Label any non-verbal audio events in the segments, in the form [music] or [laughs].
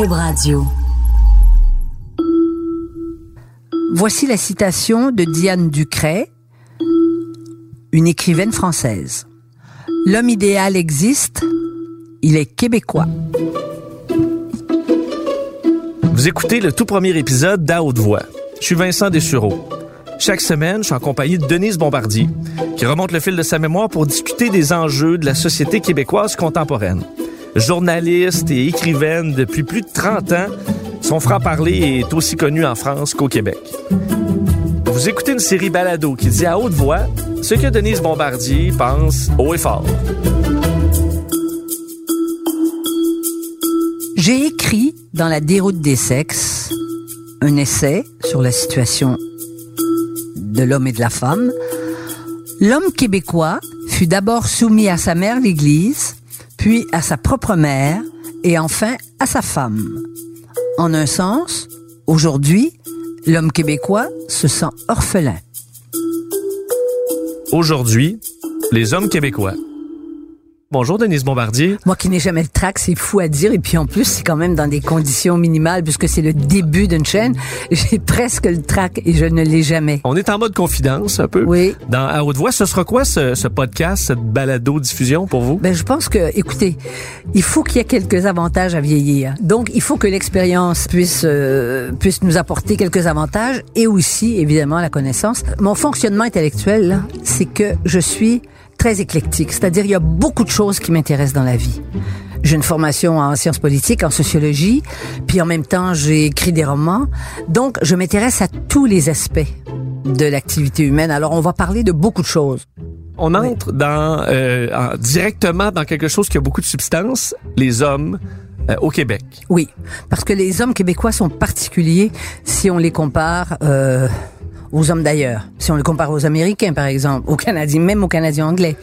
Cube Radio. Voici la citation de Diane Ducret, une écrivaine française. L'homme idéal existe, il est québécois. Vous écoutez le tout premier épisode d'À haute voix. Je suis Vincent Dessureau. Chaque semaine, je suis en compagnie de Denise Bombardier, qui remonte le fil de sa mémoire pour discuter des enjeux de la société québécoise contemporaine. Journaliste et écrivaine depuis plus de 30 ans, son franc-parler est aussi connu en France qu'au Québec. Vous écoutez une série balado qui dit à haute voix ce que Denise Bombardier pense haut et fort. J'ai écrit dans La déroute des sexes un essai sur la situation de l'homme et de la femme. L'homme québécois fut d'abord soumis à sa mère l'Église, puis à sa propre mère et enfin à sa femme. En un sens, aujourd'hui, l'homme québécois se sent orphelin. Aujourd'hui, les hommes québécois. Bonjour Denise Bombardier. Moi qui n'ai jamais le trac, c'est fou à dire. Et puis en plus, c'est quand même dans des conditions minimales puisque c'est le début d'une chaîne. J'ai [laughs] presque le trac et je ne l'ai jamais. On est en mode confidence un peu. Oui. Dans À haute voix, ce sera quoi ce, ce podcast, cette balado-diffusion pour vous? Ben, je pense que, écoutez, il faut qu'il y ait quelques avantages à vieillir. Donc, il faut que l'expérience puisse euh, puisse nous apporter quelques avantages et aussi, évidemment, la connaissance. Mon fonctionnement intellectuel, c'est que je suis très éclectique. C'est-à-dire, il y a beaucoup de choses qui m'intéressent dans la vie. J'ai une formation en sciences politiques, en sociologie, puis en même temps, j'ai écrit des romans. Donc, je m'intéresse à tous les aspects de l'activité humaine. Alors, on va parler de beaucoup de choses. On entre dans euh, en- directement dans quelque chose qui a beaucoup de substance, les hommes euh, au Québec. Oui, parce que les hommes québécois sont particuliers si on les compare euh, aux hommes d'ailleurs. Si on les compare aux Américains, par exemple, aux Canadiens, même aux Canadiens anglais.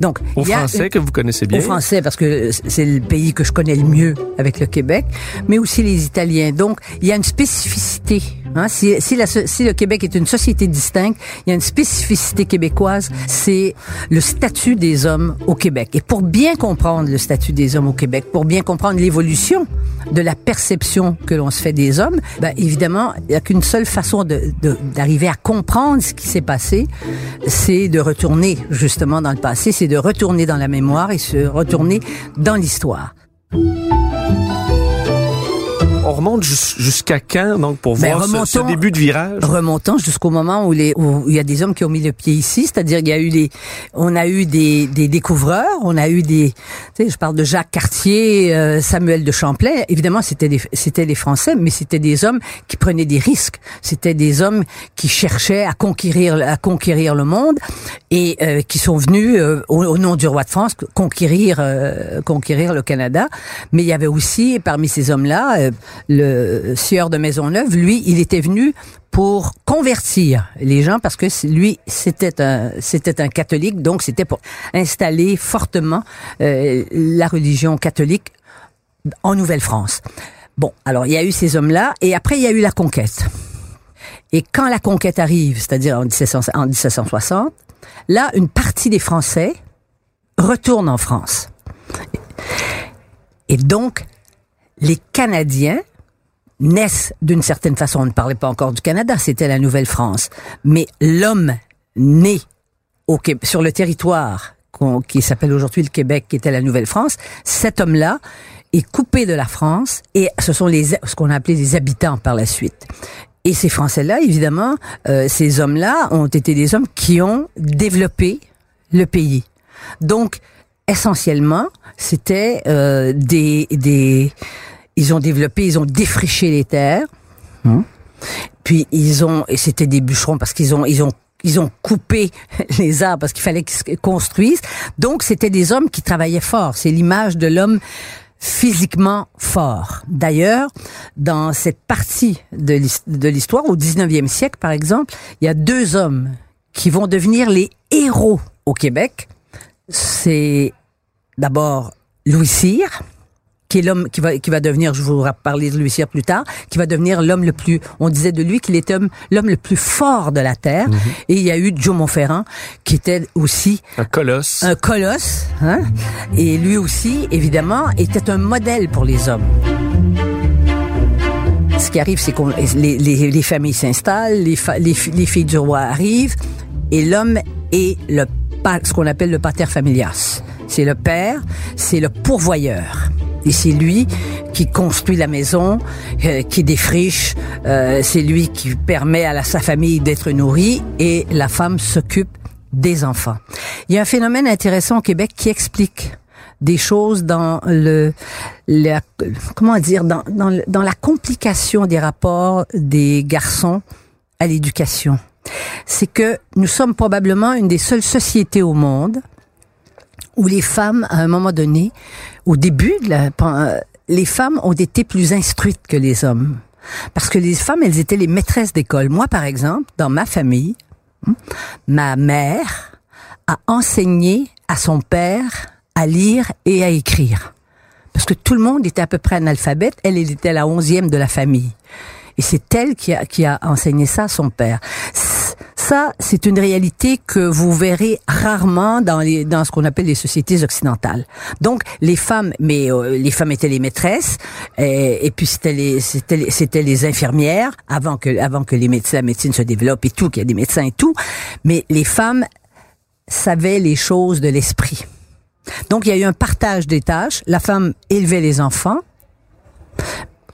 Donc, Aux Français une- que vous connaissez bien. Aux Français, parce que c'est le pays que je connais le mieux avec le Québec, mais aussi les Italiens. Donc, il y a une spécificité. Hein? Si, si, la si le Québec est une société distincte, il y a une spécificité québécoise, c'est le statut des hommes au Québec. Et pour bien comprendre le statut des hommes au Québec, pour bien comprendre l'évolution de la perception que l'on se fait des hommes, ben, évidemment, il n'y a qu'une seule façon de- de- d'arriver à comprendre ce qui s'est passé, c'est de retourner justement dans le passé, c'est de retourner dans la mémoire et se retourner dans l'histoire. On remonte jus- jusqu'à quand donc pour Ben, voir ce- début de virage? Remontons jusqu'au moment où, les, où il y a des hommes qui ont mis le pied ici, c'est-à-dire il y a eu les, on a eu des, des découvreurs, on a eu des, tu sais, je parle de Jacques Cartier, euh, Samuel de Champlain. Évidemment, c'était des, c'était des Français, mais c'était des hommes qui prenaient des risques. C'était des hommes qui cherchaient à conquérir, à conquérir le monde et euh, qui sont venus euh, au, au nom du roi de France conquérir, conquérir le Canada. Mais il y avait aussi parmi ces hommes-là le sieur de Maisonneuve. Lui, il était venu pour convertir les gens parce que lui c'était un c'était un catholique donc c'était pour installer fortement euh, la religion catholique en Nouvelle-France. Bon, alors il y a eu ces hommes-là et après il y a eu la conquête. Et quand la conquête arrive, c'est-à-dire en, 1700 en 1760, là une partie des Français retourne en France. Et donc les Canadiens naissent d'une certaine façon. On ne parlait pas encore du Canada, c'était la Nouvelle-France. Mais l'homme né au, sur le territoire qui s'appelle aujourd'hui le Québec, qui était la Nouvelle-France, cet homme-là est coupé de la France et ce sont les ce qu'on a appelé les habitants par la suite. Et ces Français-là, évidemment, euh, ces hommes-là ont été des hommes qui ont développé le pays. Donc, essentiellement, c'était euh, des, des... Ils ont développé, ils ont défriché les terres. Puis ils ont... Et c'était des bûcherons parce qu'ils ont... Ils ont ils ont coupé [laughs] les arbres parce qu'il fallait qu'ils se construisent. Donc, c'était des hommes qui travaillaient fort. C'est l'image de l'homme physiquement fort. D'ailleurs, dans cette partie de l'histoire, au 19e siècle, par exemple, il y a deux hommes qui vont devenir les héros au Québec. C'est d'abord Louis Cyr, qui est l'homme qui va qui va devenir, je vous parler de Cyr plus tard, qui va devenir l'homme le plus, on disait de lui qu'il était homme- l'homme le plus fort de la terre. Et il y a eu Joe Montferrand, qui était aussi Un colosse. un colosse, hein? Et lui aussi, évidemment, était un modèle pour les hommes. ce qui arrive, c'est que les, les, les, familles s'installent, les, les, les, filles du roi arrivent, et l'homme est le ce qu'on appelle le pater familias. C'est le père, c'est le pourvoyeur. Et c'est lui qui construit la maison, euh, qui défriche, euh, c'est lui qui permet à sa famille d'être nourrie et la femme s'occupe des enfants. Il y a un phénomène intéressant au Québec qui explique des choses dans le, comment dire dans, dans, dans la complication des rapports des garçons à l'éducation. C'est que nous sommes probablement une des seules sociétés au monde où les femmes, à un moment donné, au début de la, euh, les femmes ont été plus instruites que les hommes. Parce que les femmes, elles étaient les maîtresses d'école. Moi, par exemple, dans ma famille, hmm, ma mère a enseigné à son père à lire et à écrire. Parce que tout le monde était à peu près analphabète. Elle, elle était la onzième de la famille. Et c'est elle qui a, qui a enseigné ça à son père. Ça, c'est une réalité que vous verrez rarement dans les dans ce qu'on appelle les sociétés occidentales. Donc les femmes, mais euh, les femmes étaient les maîtresses et, et puis c'était les c'était les infirmières avant que avant que les médecins la médecine se développe et tout qu'il y a des médecins et tout. Mais les femmes savaient les choses de l'esprit. Donc il y a eu un partage des tâches. La femme élevait les enfants,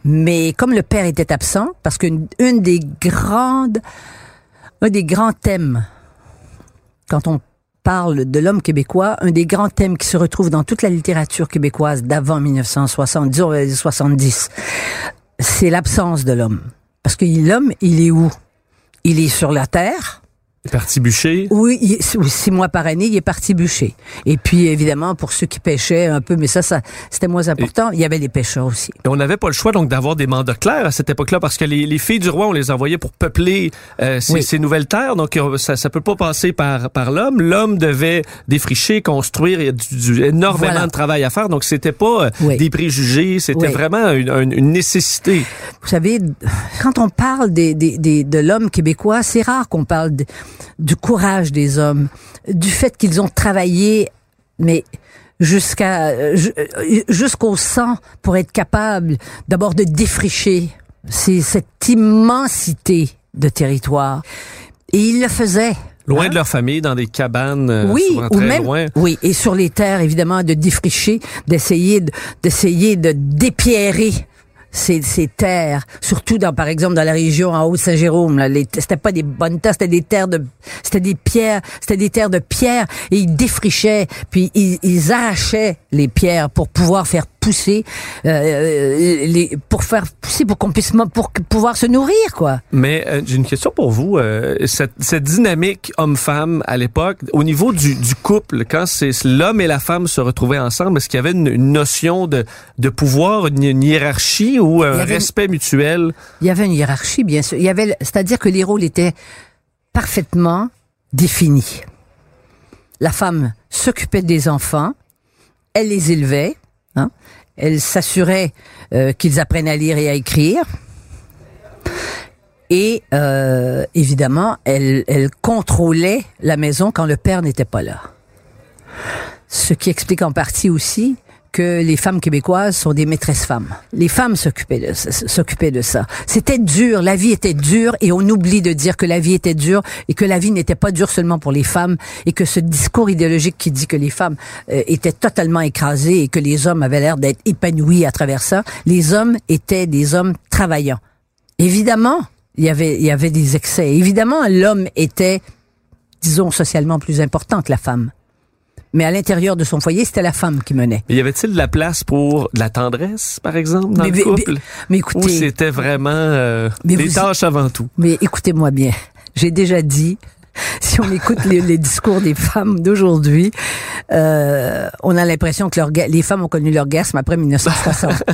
mais comme le père était absent, parce qu'une une des grandes, un des grands thèmes, quand on parle de l'homme québécois, un des grands thèmes qui se retrouve dans toute la littérature québécoise d'avant 1960, disons 70, c'est l'absence de l'homme. Parce que l'homme, il est où? Il est sur la terre, parti bûcher? Oui, six mois par année, il est parti bûcher. Et puis, évidemment, pour ceux qui pêchaient un peu, mais ça, ça c'était moins important, il y avait les pêcheurs aussi. on n'avait pas le choix, donc, d'avoir des mandats clairs à cette époque-là, parce que les, les, filles du roi, on les envoyait pour peupler euh, ces, ces, nouvelles terres, donc euh, ça ça peut pas passer par, par l'homme. L'homme devait défricher, construire, il y a du, énormément de travail à faire, donc c'était pas euh, des préjugés, c'était vraiment une, une, nécessité. Vous savez, quand on parle des, des, des de l'homme québécois, c'est rare qu'on parle... De, du courage des hommes, du fait qu'ils ont travaillé, mais jusqu'à euh, jusqu'au sang pour être capable d'abord de défricher c'est cette immensité de territoire. Et ils le faisaient. Loin de leur famille, dans des cabanes, euh, oui, souvent très même, loin. Oui, et sur les terres, évidemment, de défricher, d'essayer d'essayer de dépierrer ces, ces terres, surtout dans, par exemple, dans la région en Haut-Saint-Jérôme. C'était pas des bonnes terres, c'était des terres de, c'était des pierres, c'était des terres de pierre, et ils défrichaient, puis ils, ils arrachaient les pierres pour pouvoir faire pousser, euh, euh, les, pour faire pousser, pour qu'on puisse pour pouvoir se nourrir, quoi. Mais euh, j'ai une question pour vous. Euh, cette, cette, dynamique homme-femme à l'époque, au niveau du, du couple, quand c'est l'homme et la femme se retrouvaient ensemble, est-ce qu'il y avait une, une, notion de, de pouvoir, une, une hiérarchie ou un respect une, mutuel? Il y avait une hiérarchie, bien sûr. Il y avait, c'est-à-dire que les rôles étaient parfaitement définis. La femme s'occupait des enfants, elle les élevait, Hein? Elle s'assurait euh, qu'ils apprennent à lire et à écrire. Et euh, évidemment, elle, elle contrôlait la maison quand le père n'était pas là. Ce qui explique en partie aussi que les femmes québécoises sont des maîtresses femmes. Les femmes s'occupaient de, s'occupaient de ça. C'était dur, la vie était dure et on oublie de dire que la vie était dure et que la vie n'était pas dure seulement pour les femmes et que ce discours idéologique qui dit que les femmes euh, étaient totalement écrasées et que les hommes avaient l'air d'être épanouis à travers ça, les hommes étaient des hommes travaillants. Évidemment, il y avait, il y avait des excès. Évidemment, l'homme était, disons, socialement plus important que la femme mais à l'intérieur de son foyer, c'était la femme qui menait. Mais y avait-il de la place pour de la tendresse, par exemple, dans mais, le couple? Mais, mais écoutez... Ou c'était vraiment euh, des tâches avant tout? Mais écoutez-moi bien. J'ai déjà dit [laughs] si on écoute les, les discours des femmes d'aujourd'hui, euh, on a l'impression que leur, les femmes ont connu l'orgasme après 1960.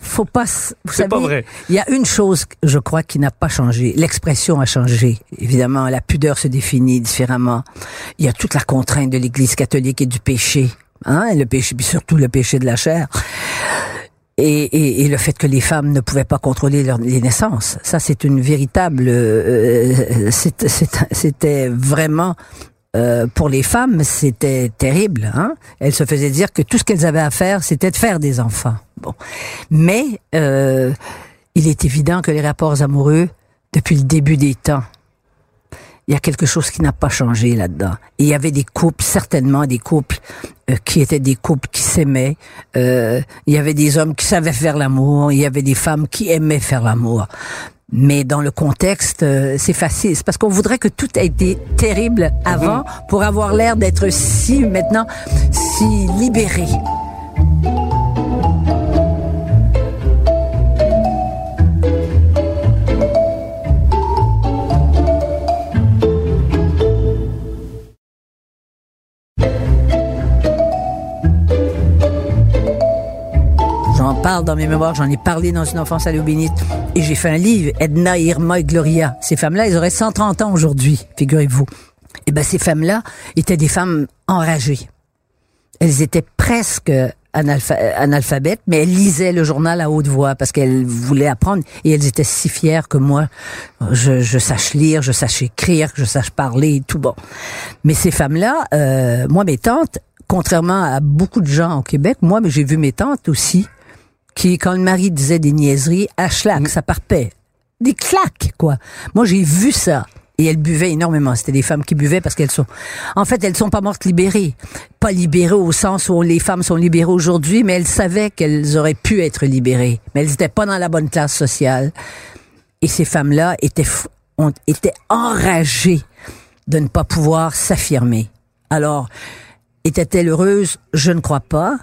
Faut pas, vous savez, pas vrai. il y a une chose, je crois, qui n'a pas changé. L'expression a changé. Évidemment, la pudeur se définit différemment. Il y a toute la contrainte de l'Église catholique et du péché. Hein, le péché, puis surtout le péché de la chair. Et, et, et, le fait que les femmes ne pouvaient pas contrôler leur, les naissances, ça c'est une véritable, euh, c'était vraiment euh, pour les femmes, c'était terrible. Hein? Elles se faisaient dire que tout ce qu'elles avaient à faire, c'était de faire des enfants. Bon, mais euh, il est évident que les rapports amoureux, depuis le début des temps, il y a quelque chose qui n'a pas changé là-dedans. Il y avait des couples, certainement des couples euh, qui étaient des couples qui s'aimaient. Euh, il y avait des hommes qui savaient faire l'amour. Il y avait des femmes qui aimaient faire l'amour. Mais dans le contexte, euh, c'est facile. C'est parce qu'on voudrait que tout ait été terrible avant pour avoir l'air d'être si maintenant si libéré. Dans mes mémoires, j'en ai parlé dans une enfance à l'eau bénite. Et j'ai fait un livre, Edna, Irma et Gloria. Ces femmes-là, elles auraient 130 ans aujourd'hui, figurez-vous. Et ben, ces femmes-là étaient des femmes enragées. Elles étaient presque analpha- analphabètes, mais elles lisaient le journal à haute voix parce qu'elles voulaient apprendre. Et elles étaient si fières que moi, je, sache lire, je sache écrire, que je sache parler et tout bon. Mais ces femmes-là, euh, moi, mes tantes, contrairement à beaucoup de gens au Québec, moi, j'ai vu mes tantes aussi, qui, quand le mari disait des niaiseries, à schlack, ça partait. Des claques, quoi. Moi, j'ai vu ça. Et elles buvaient énormément. C'était des femmes qui buvaient parce qu'elles sont, en fait, elles sont pas mortes libérées. Pas libérées au sens où les femmes sont libérées aujourd'hui, mais elles savaient qu'elles auraient pu être libérées. Mais elles n'étaient pas dans la bonne classe sociale. Et ces femmes-là étaient, f- ont, étaient enragées de ne pas pouvoir s'affirmer. Alors, était-elle heureuse? Je ne crois pas.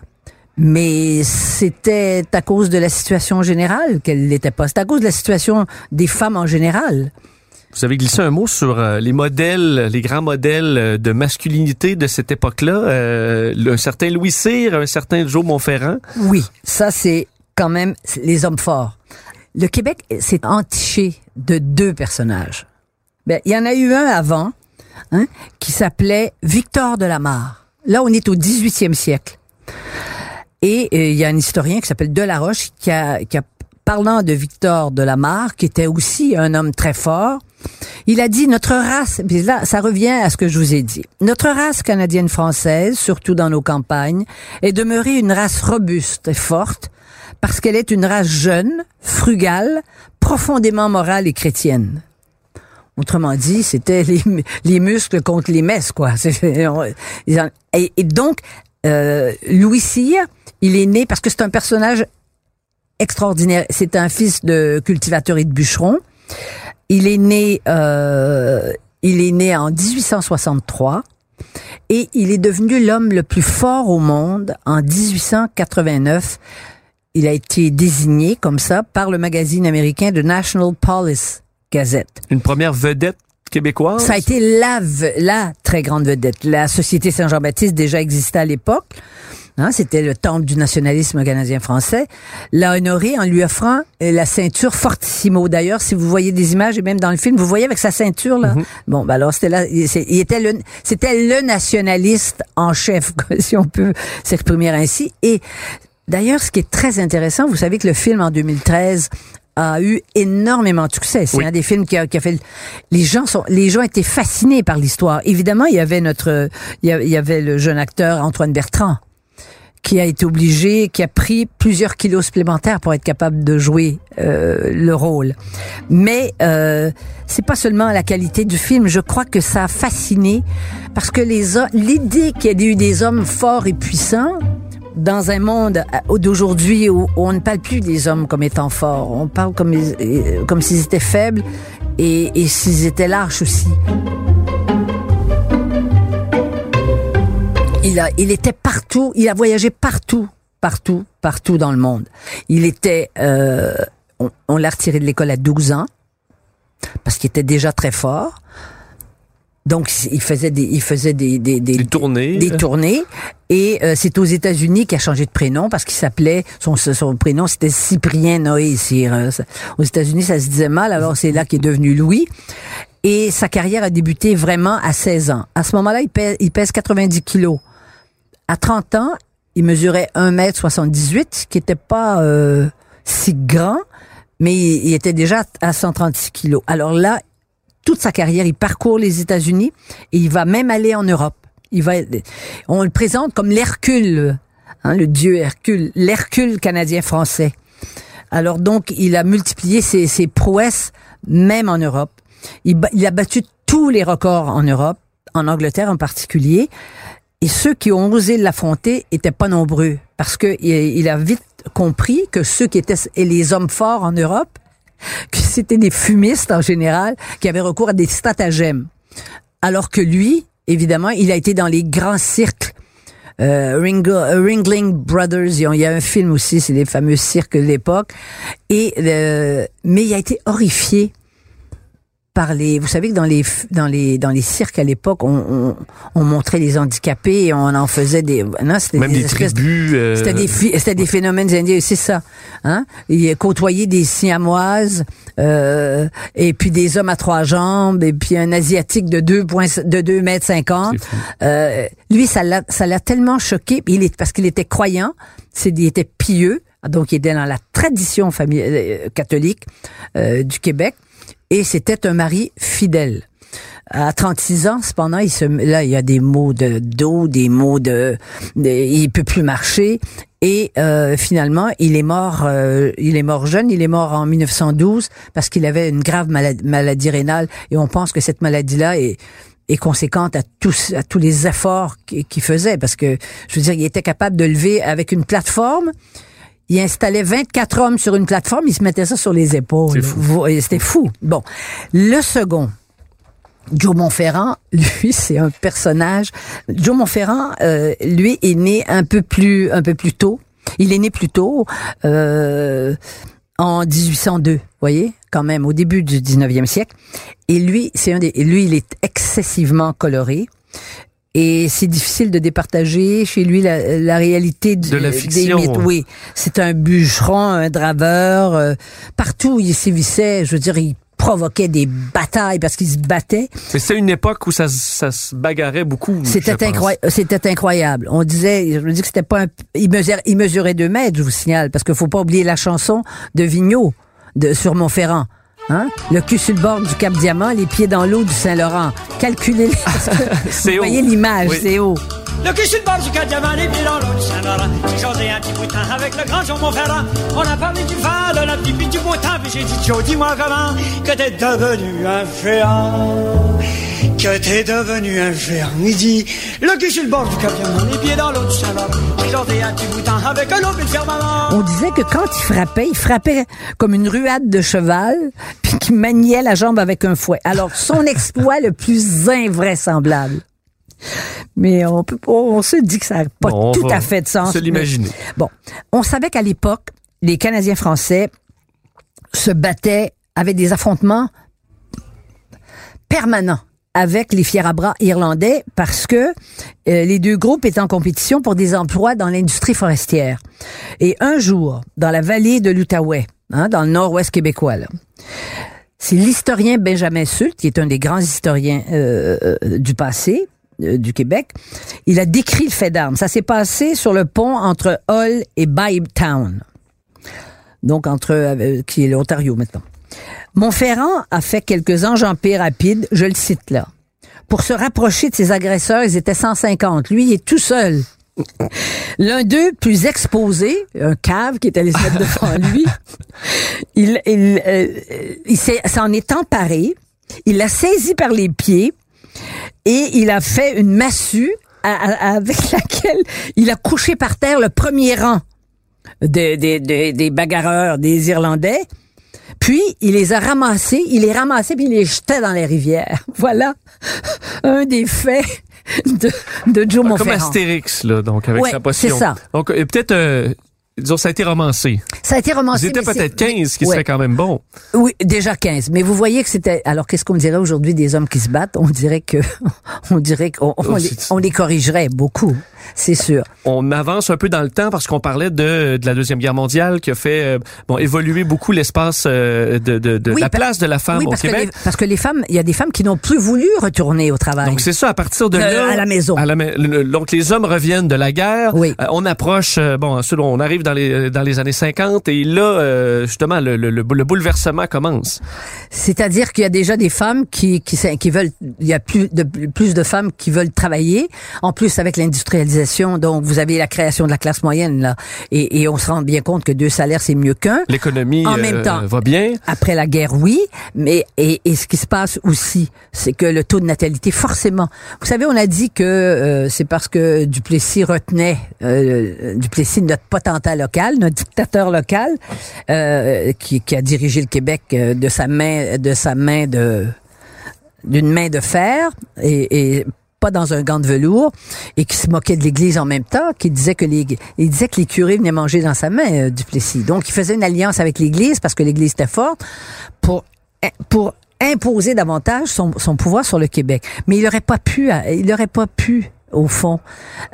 Mais c'était à cause de la situation générale qu'elle l'était pas. C'est à cause de la situation des femmes en général. Vous avez glissé un mot sur euh, les modèles, les grands modèles euh, de masculinité de cette époque-là. Euh, un certain Louis Cyr, un certain Joe Montferrand. Oui, ça c'est quand même les hommes forts. Le Québec s'est entiché de deux personnages. Ben, il y en a eu un avant, hein, qui s'appelait Victor de la Mare. Là, on est au 18e siècle. Et euh, il y a un historien qui s'appelle Delaroche qui a, qui a, parlant de Victor de la Mare, qui était aussi un homme très fort, il a dit notre race, puis là, ça revient à ce que je vous ai dit. Notre race canadienne-française, surtout dans nos campagnes, est demeurée une race robuste et forte parce qu'elle est une race jeune, frugale, profondément morale et chrétienne. Autrement dit, c'était les, les muscles contre les messes, quoi. [laughs] Et, donc, Louis Cyr, il est né parce que c'est un personnage extraordinaire. C'est un fils de cultivateur et de bûcheron. Il est né, euh, il est né en 1863 et il est devenu l'homme le plus fort au monde en 1889. Il a été désigné comme ça par le magazine américain The National Police Gazette. Une première vedette québécoise? Ça a été la, la très grande vedette. La Société Saint-Jean-Baptiste déjà existait à l'époque. Hein, C'était le temple du nationalisme canadien-français. L'a honoré en lui offrant euh, la ceinture Fortissimo. D'ailleurs, si vous voyez des images et même dans le film, vous voyez avec sa ceinture là. Bon, ben alors c'était là, il était le, c'était le nationaliste en chef, [laughs] si on peut s'exprimer ainsi. Et d'ailleurs, ce qui est très intéressant, vous savez que le film en 2013 a eu énormément de succès. C'est Oui. un des films qui a, qui a fait. Les gens sont, les gens étaient fascinés par l'histoire. Évidemment, il y avait notre, il y a- avait le jeune acteur Antoine Bertrand qui a été obligé, qui a pris plusieurs kilos supplémentaires pour être capable de jouer euh, le rôle. Mais euh, c'est pas seulement la qualité du film. Je crois que ça a fasciné parce que les l'idée qu'il y ait eu des hommes forts et puissants dans un monde euh, d'aujourd'hui où, on ne parle plus des hommes comme étant forts, on parle comme euh, comme s'ils étaient faibles et, et s'ils étaient lâches aussi. Il a, il était partout, il a voyagé partout, partout, partout dans le monde. Il était, euh, on, on l'a retiré de l'école à 12 ans parce qu'il était déjà très fort. Donc il faisait des, il faisait des, des, des, Des tournées. des tournées. Et euh, c'est aux États-Unis qu'il a changé de prénom parce qu'il s'appelait son, prénom c'était Cyprien Noé. Euh, Aux États-Unis ça se disait mal. Alors c'est là qu'il est devenu Louis. Et sa carrière a débuté vraiment à 16 ans. À ce moment-là, il pèse, il pèse 90 kilos. À 30 ans, il mesurait 1m78, qui était pas euh, si grand, mais il était déjà à 136 kilos. Alors là, toute sa carrière, il parcourt les États-Unis et il va même aller en Europe. Il va, on le présente comme l'Hercule, hein, le dieu Hercule, l'Hercule canadien-français. Alors donc, il a multiplié ses, ses prouesses, même en Europe. Il, a battu tous les records en Europe, en Angleterre en particulier. Et ceux qui ont osé l'affronter étaient pas nombreux, parce que il, a vite compris que ceux qui étaient les hommes forts en Europe, [laughs] que c'était des fumistes en général, qui avaient recours à des stratagèmes. Alors que lui, évidemment, il a été dans les grands cirques. Euh, Ringo- euh, Ringling Brothers, il y a un film aussi, c'est les fameux cirques de l'époque. Et euh, mais il a été horrifié par les. Vous savez que dans les dans les dans les cirques à l'époque, on, on, on montrait les handicapés et on en faisait des. Non, c'était Même des tribus. euh, c'était des, c'était des phénomènes indiens, c'est ça. Hein? Il côtoyait des siamoises, euh, et puis des hommes à trois jambes, et puis un asiatique de 2 points, de 2 mètres 50. C'est fou. Euh, lui, ça l'a, ça l'a tellement choqué, il est, parce qu'il était croyant, c'est, il était pieux, donc il était dans la tradition famille, euh, catholique euh, du Québec, et c'était un mari fidèle. À 36 ans, cependant, il se, là, il y a des mots de dos, des mots de, de il peut plus marcher. Et euh, finalement, il est mort. euh, il est mort jeune. Il est mort en 1912 parce qu'il avait une grave maladie, rénale. Et on pense que cette maladie-là est conséquente à tous à tous les efforts qu'il faisait parce que je veux dire, il était capable de lever avec une plateforme. Il installait 24 hommes sur une plateforme, il se mettait ça sur les épaules. Fou. C'était fou. Bon, le second, Joe Montferrand, [laughs] lui, c'est un personnage. Joe Montferrand, euh, lui, est né un peu plus, un peu plus tôt. Il est né plus tôt, euh, en 1802, voyez, quand même, au début du 19e siècle. Et lui, c'est un des, et lui, il est excessivement coloré. Et c'est difficile de départager chez lui la, la réalité du- De la des mythes. Oui, c'est un bûcheron, un draveur. euh, partout où il sévissait, je veux dire, il provoquait des batailles parce qu'il se battait. Mais c'était une époque où ça, se- ça se bagarrait beaucoup. C'était incroyable. C'était incroyable. On disait, je me dis que c'était pas un, il mesurait, il mesurait deux mètres, je vous signale, parce qu'il faut pas oublier la chanson de Vigneault, de, sur Montferrand. Hein? Le cul sur le bord du Cap Diamant, les pieds dans l'eau du Saint-Laurent. Calculez, parce [laughs] que C'est vous haut. voyez l'image, Oui. c'est haut. Le cul sur le bord du Cap Diamant, les pieds dans l'eau du Saint-Laurent. J'ai jasé un petit bout de temps avec le grand Jean Montferrand. On a parlé du vent, de la puis du beau temps. Puis j'ai dit, Joe, dis-moi comment que t'es devenu un géant. Que t'es devenu un géant. Il dit, le cul sur le bord du Cap Diamant, les pieds dans l'eau du Saint-Laurent. J'ai jasé un petit bout de temps avec l'eau puis le firmament. On disait que quand il frappait, il frappait comme une ruade de cheval, puis qu'il maniait la jambe avec un fouet. Alors, son exploit le plus invraisemblable. Mais on peut pas, on se dit que ça n'a pas Bon, tout à fait de sens. se mais- l'imaginer. Bon, on savait qu'à l'époque, les Canadiens français se battaient avec des affrontements permanents avec les fiers à bras irlandais parce que euh, les deux groupes étaient en compétition pour des emplois dans l'industrie forestière. Et un jour, dans la vallée de l'Outaouais, hein, dans le nord-ouest québécois, là, c'est l'historien Benjamin Sult, qui est un des grands historiens euh, euh, du passé euh, du Québec. Il a décrit le fait d'armes. Ça s'est passé sur le pont entre Hull et Bytown, donc entre euh, qui est l'Ontario maintenant. Montferrand a fait quelques enjambées rapides, je le cite là. Pour se rapprocher de ses agresseurs, ils étaient 150. Lui, il est tout seul. L'un d'eux, plus exposé, un cave qui est allé se mettre devant lui, [laughs] il, il, euh, il s'en est emparé, il l'a saisi par les pieds et il a fait une massue à- à- avec [laughs] laquelle il a couché par terre le premier rang de- de- de- des bagarreurs, des Irlandais. Puis, il les a ramassés, il les ramassait puis il les jetait dans les rivières. [laughs] Voilà un des faits de, de Joe Comme Montferrand. Astérix, là, donc, avec Ouais, sa potion. c'est ça. Donc, peut-être, euh, disons, ça a été romancé. Ça a été romancé. Mais peut-être c'est- 15, ce qui Ouais. serait quand même bon. Oui, déjà 15. Mais vous voyez que c'était. Alors, qu'est-ce qu'on dirait aujourd'hui des hommes qui se battent? On dirait que, [laughs] on dirait qu'on on Oh, on les corrigerait beaucoup, c'est sûr. On avance un peu dans le temps parce qu'on parlait de, de la Deuxième Guerre mondiale qui a fait euh, bon évoluer beaucoup l'espace euh, de, de, de Oui, la place de la femme oui, au parce que, Québec. les, parce que les femmes, il y a des femmes qui n'ont plus voulu retourner au travail. Donc c'est ça, à partir de Euh, là, à la maison. à la donc les hommes reviennent de la guerre. Oui. On approche, bon, ensuite on arrive arrive dans les, dans les années 50 et là, euh, justement, le, le, le bouleversement commence. C'est-à-dire qu'il y a déjà des femmes qui, qui, qui veulent, il y a plus de, plus de femmes qui veulent travailler. En plus, avec l'industrialisation, donc vous avez la création de la classe moyenne, là, et, et on se rend bien compte que deux salaires, c'est mieux qu'un. L'économie en même temps, va bien. Après la guerre, oui, mais et, et ce qui se passe aussi, c'est que le taux de natalité, forcément, vous savez, on a dit que euh, c'est parce que Duplessis retenait euh, Duplessis, notre local, notre dictateur local, euh, qui, a dirigé le Québec euh, de sa main, de sa main de d'une main de fer et, pas dans un gant de velours et qui se moquait de l'Église en même temps, qui disait que les, disait que les curés venaient manger dans sa main, euh, Duplessis. Donc, il faisait une alliance avec l'Église parce que l'Église était forte pour pour imposer davantage son, son pouvoir sur le Québec. Mais il n'aurait pas pu, il n'aurait pas pu, au fond,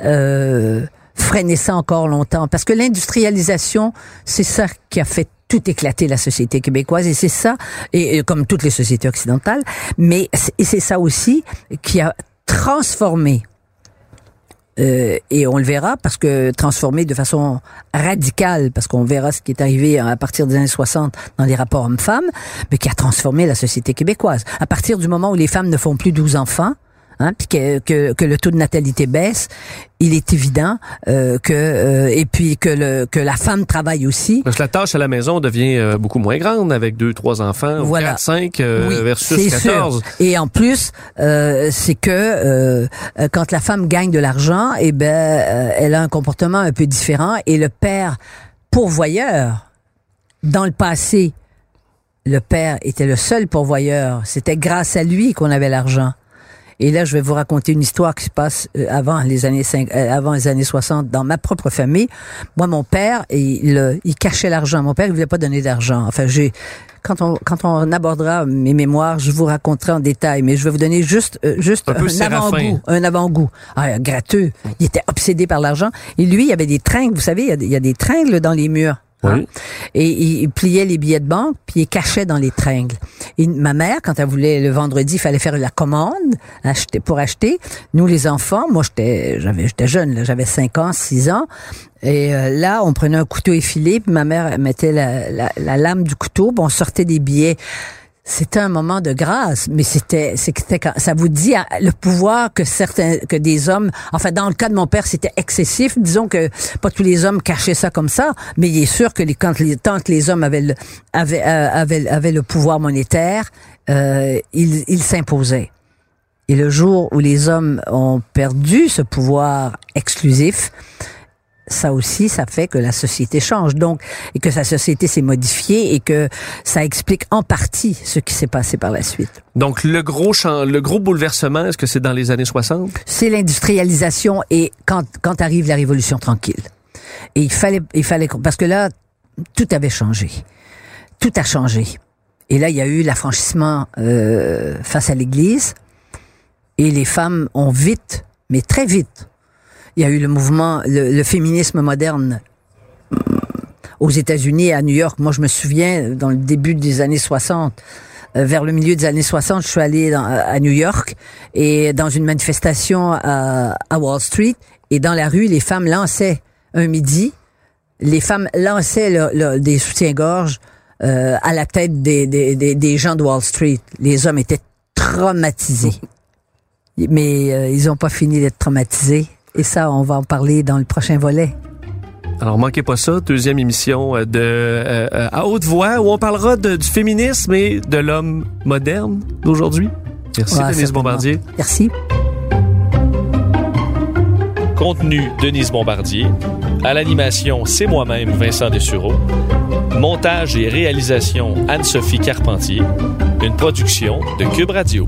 euh, freiner ça encore longtemps. Parce que l'industrialisation, c'est ça qui a fait tout éclater la société québécoise et c'est ça et, comme toutes les sociétés occidentales mais c'est ça aussi qui a transformé euh, et on le verra parce que transformé de façon radicale, parce qu'on verra ce qui est arrivé à partir des années 60 dans les rapports hommes-femmes, mais qui a transformé la société québécoise. À partir du moment où les femmes ne font plus 12 enfants, hein, puis que, que, que, le taux de natalité baisse, il est évident euh, que euh, et puis que le que la femme travaille aussi. Parce que la tâche à la maison devient euh, beaucoup moins grande avec deux trois enfants, voilà. quatre, cinq euh, versus 14. Et en plus, c'est que quand la femme gagne de l'argent, eh ben elle a un comportement un peu différent et le père pourvoyeur dans le passé le père était le seul pourvoyeur. C'était grâce à lui qu'on avait l'argent. Et là, je vais vous raconter une histoire qui se passe euh, avant les années 5, euh, avant les années 60 dans ma propre famille. Moi, mon père, il, il cachait l'argent. Mon père, il voulait pas donner d'argent. Enfin, j'ai quand on quand on abordera mes mémoires, je vous raconterai en détail, mais je vais vous donner juste euh, juste un, un avant-goût, un avant-goût. Ah, gratteux. Il était obsédé par l'argent. Et lui, il y avait des tringles. Vous savez, il y a des, il y a des tringles dans les murs. Hein? Et il, pliait les billets de banque, puis il cachait dans les tringles. Et ma mère, quand elle voulait le vendredi, il fallait faire la commande acheter, pour acheter. Nous, les enfants, moi, j'étais, j'avais, j'étais jeune, j'avais 5 ans, 6 ans. Et euh, là, on prenait un couteau effilé, puis ma mère mettait la, la, la lame du couteau, puis on sortait des billets c'était un moment de grâce, mais c'était, c'était ça vous dit le pouvoir que certains, que des hommes, enfin dans le cas de mon père, c'était excessif. Disons que pas tous les hommes cachaient ça comme ça, mais il est sûr que les, quand les, tant que les hommes avaient le, avaient, euh, avaient, avaient le pouvoir monétaire, euh, ils, ils s'imposaient. Et le jour où les hommes ont perdu ce pouvoir exclusif, ça aussi, ça fait que la société change. Donc, et que sa société s'est modifiée et que ça explique en partie ce qui s'est passé par la suite. Donc, le gros champ, le gros bouleversement, est-ce que c'est dans les années 60? C'est l'industrialisation et quand, quand arrive la révolution tranquille. Et il fallait, il fallait, parce que là, tout avait changé. Tout a changé. Et là, il y a eu l'affranchissement euh, face à l'Église. Et les femmes ont vite, mais très vite, il y a eu le mouvement, le, féminisme moderne aux États-Unis, à New York. Moi, je me souviens, dans le début des années 60, euh, vers le milieu des années 60, je suis allé à New York et dans une manifestation à, Wall Street. Et dans la rue, les femmes lançaient un midi, les femmes lançaient des soutiens-gorge euh, à la tête des, des, des, gens de Wall Street. Les hommes étaient traumatisés. Mais euh, ils n'ont pas fini d'être traumatisés. Et ça, on va en parler dans le prochain volet. Alors, manquez pas ça, deuxième émission euh, de euh, euh, à haute voix où on parlera de, du féminisme et de l'homme moderne d'aujourd'hui. Merci, Denise Bombardier. Merci. Contenu, Denise Bombardier. À l'animation, c'est moi-même, Vincent Dessureau. Montage et réalisation, Anne-Sophie Carpentier. Une production de Cube Radio.